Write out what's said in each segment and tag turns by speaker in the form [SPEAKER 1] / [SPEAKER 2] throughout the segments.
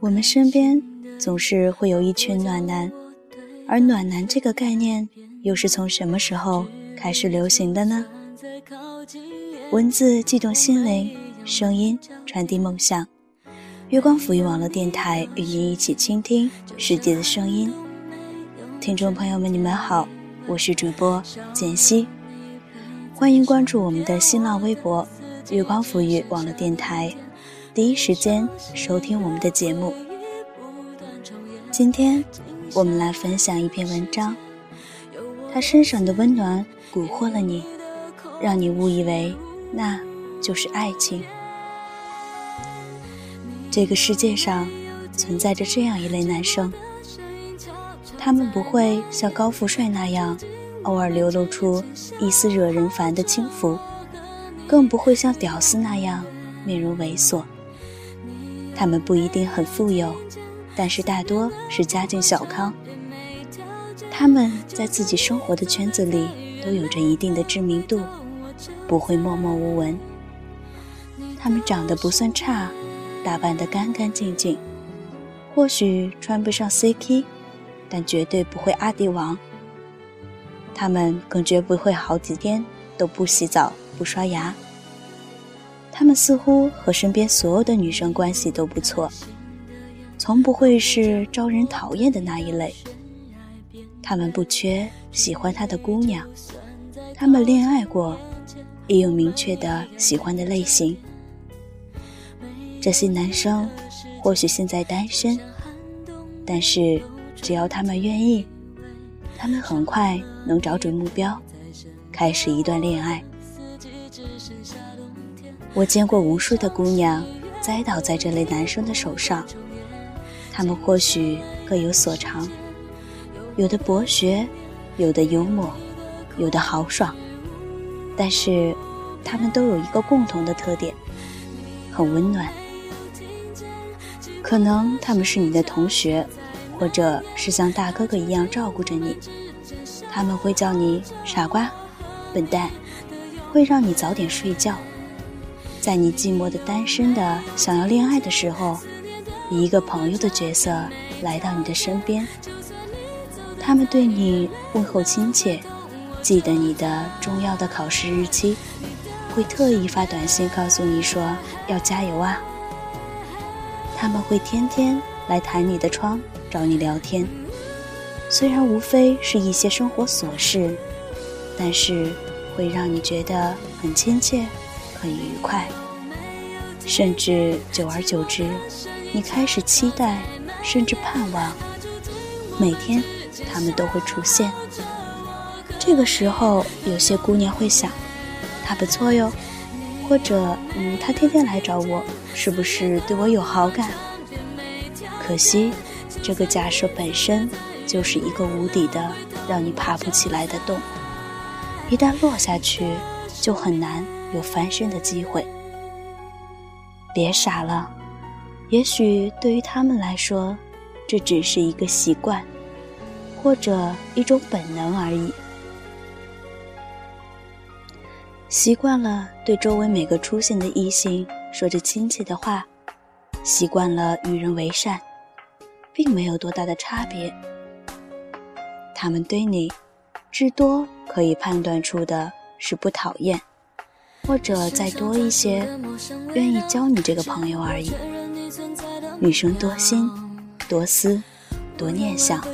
[SPEAKER 1] 我们身边总是会有一群暖男，而暖男这个概念又是从什么时候开始流行的呢？文字悸动心灵，声音传递梦想。月光抚育网络电台与您一起倾听世界的声音。听众朋友们，你们好，我是主播简溪，欢迎关注我们的新浪微博“月光抚育网络电台”，第一时间收听我们的节目。今天我们来分享一篇文章，他身上的温暖蛊惑了你，让你误以为那就是爱情。这个世界上存在着这样一类男生。他们不会像高富帅那样，偶尔流露出一丝惹人烦的轻浮，更不会像屌丝那样面容猥琐。他们不一定很富有，但是大多是家境小康。他们在自己生活的圈子里都有着一定的知名度，不会默默无闻。他们长得不算差，打扮得干干净净，或许穿不上 CK。但绝对不会阿迪王。他们更绝不会好几天都不洗澡、不刷牙。他们似乎和身边所有的女生关系都不错，从不会是招人讨厌的那一类。他们不缺喜欢他的姑娘，他们恋爱过，也有明确的喜欢的类型。这些男生或许现在单身，但是。只要他们愿意，他们很快能找准目标，开始一段恋爱。我见过无数的姑娘栽倒在这类男生的手上，他们或许各有所长，有的博学，有的幽默，有的豪爽，但是他们都有一个共同的特点，很温暖。可能他们是你的同学。或者是像大哥哥一样照顾着你，他们会叫你傻瓜、笨蛋，会让你早点睡觉。在你寂寞的、单身的、想要恋爱的时候，以一个朋友的角色来到你的身边。他们对你问候亲切，记得你的重要的考试日期，会特意发短信告诉你说要加油啊。他们会天天来弹你的窗。找你聊天，虽然无非是一些生活琐事，但是会让你觉得很亲切、很愉快，甚至久而久之，你开始期待，甚至盼望每天他们都会出现。这个时候，有些姑娘会想，他不错哟，或者嗯，他天天来找我，是不是对我有好感？可惜。这个假设本身就是一个无底的、让你爬不起来的洞，一旦落下去，就很难有翻身的机会。别傻了，也许对于他们来说，这只是一个习惯，或者一种本能而已。习惯了对周围每个出现的异性说着亲切的话，习惯了与人为善。并没有多大的差别。他们对你，至多可以判断出的是不讨厌，或者再多一些，愿意交你这个朋友而已。女生多心、多思、多念想，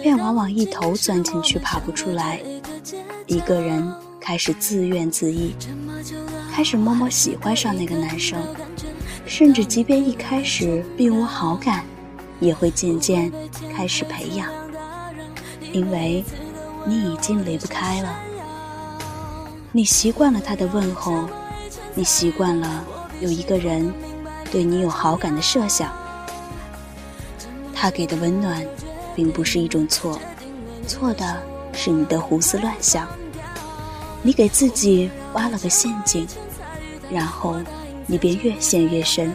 [SPEAKER 1] 便往往一头钻进去爬不出来。一个人开始自怨自艾，开始默默喜欢上那个男生，甚至即便一开始并无好感。也会渐渐开始培养，因为你已经离不开了。你习惯了他的问候，你习惯了有一个人对你有好感的设想。他给的温暖，并不是一种错，错的是你的胡思乱想。你给自己挖了个陷阱，然后你便越陷越深。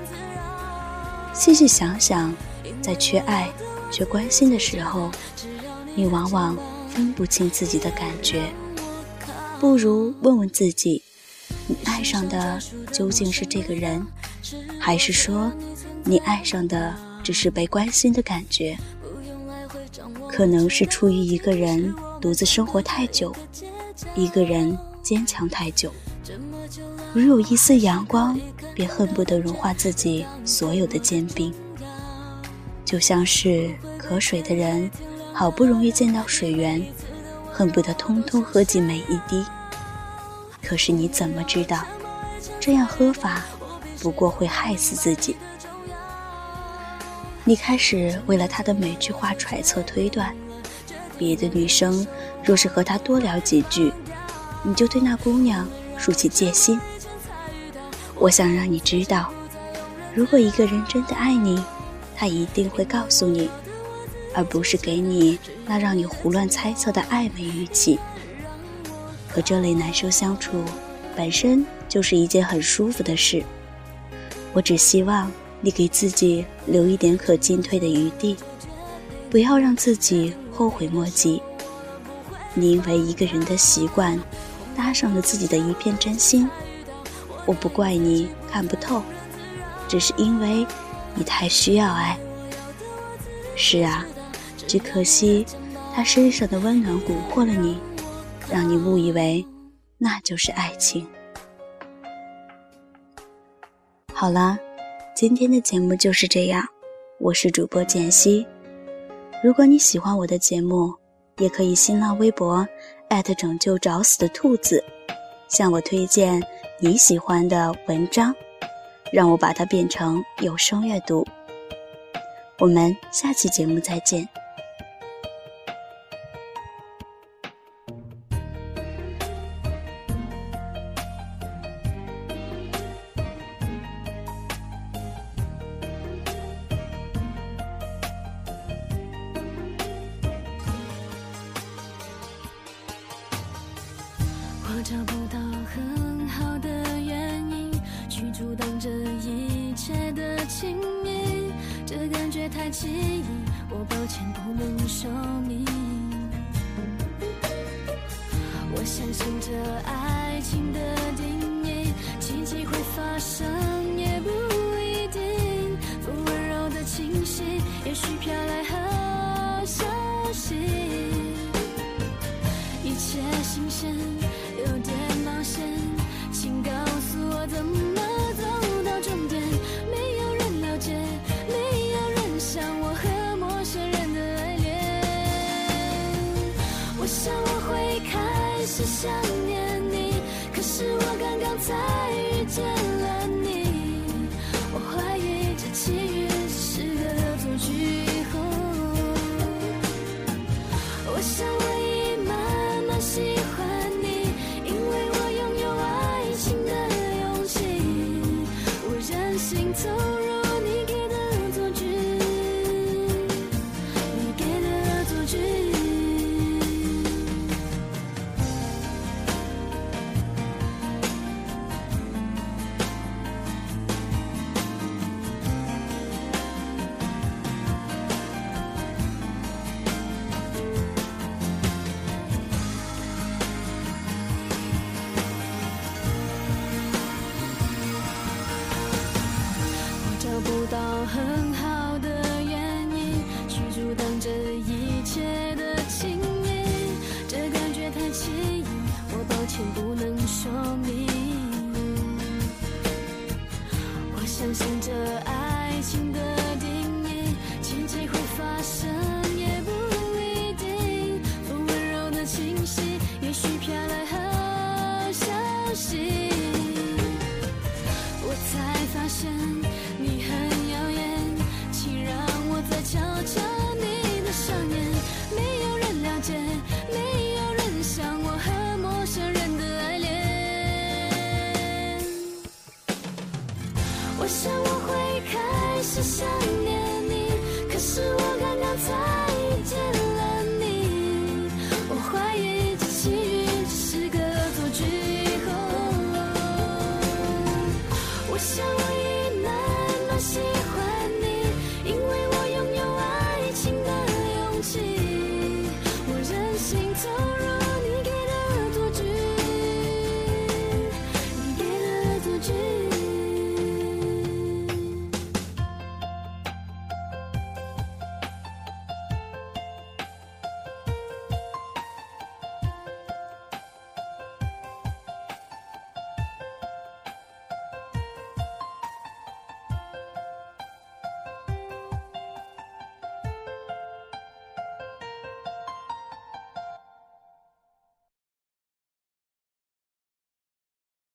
[SPEAKER 1] 细细想想。在缺爱、缺关心的时候，你往往分不清自己的感觉。不如问问自己：你爱上的究竟是这个人，还是说你爱上的只是被关心的感觉。可能是出于一个人独自生活太久，一个人坚强太久，如有一丝阳光，便恨不得融化自己所有的坚冰。就像是渴水的人，好不容易见到水源，恨不得通通喝进每一滴。可是你怎么知道，这样喝法不过会害死自己？你开始为了他的每句话揣测推断，别的女生若是和他多聊几句，你就对那姑娘竖起戒心。我想让你知道，如果一个人真的爱你，他一定会告诉你，而不是给你那让你胡乱猜测的暧昧语气。和这类男生相处，本身就是一件很舒服的事。我只希望。你给自己留一点可进退的余地，不要让自己后悔莫及。你因为一个人的习惯，搭上了自己的一片真心。我不怪你看不透，只是因为你太需要爱。是啊，只可惜他身上的温暖蛊惑了你，让你误以为那就是爱情。好了。今天的节目就是这样，我是主播简溪。如果你喜欢我的节目，也可以新浪微博艾特拯救找死的兔子，向我推荐你喜欢的文章，让我把它变成有声阅读。我们下期节目再见。我找不到很好的原因去阻挡这一切的亲密，这感觉太奇异，我抱歉不能说明。我相信这爱情的定义，奇迹会发生也不一定。风温柔的清晰，也许飘来好消息，一切新鲜。请告诉我怎么找不到很好的原因去阻挡这一切的亲密这感觉太奇异我抱歉不能说明。我相信这爱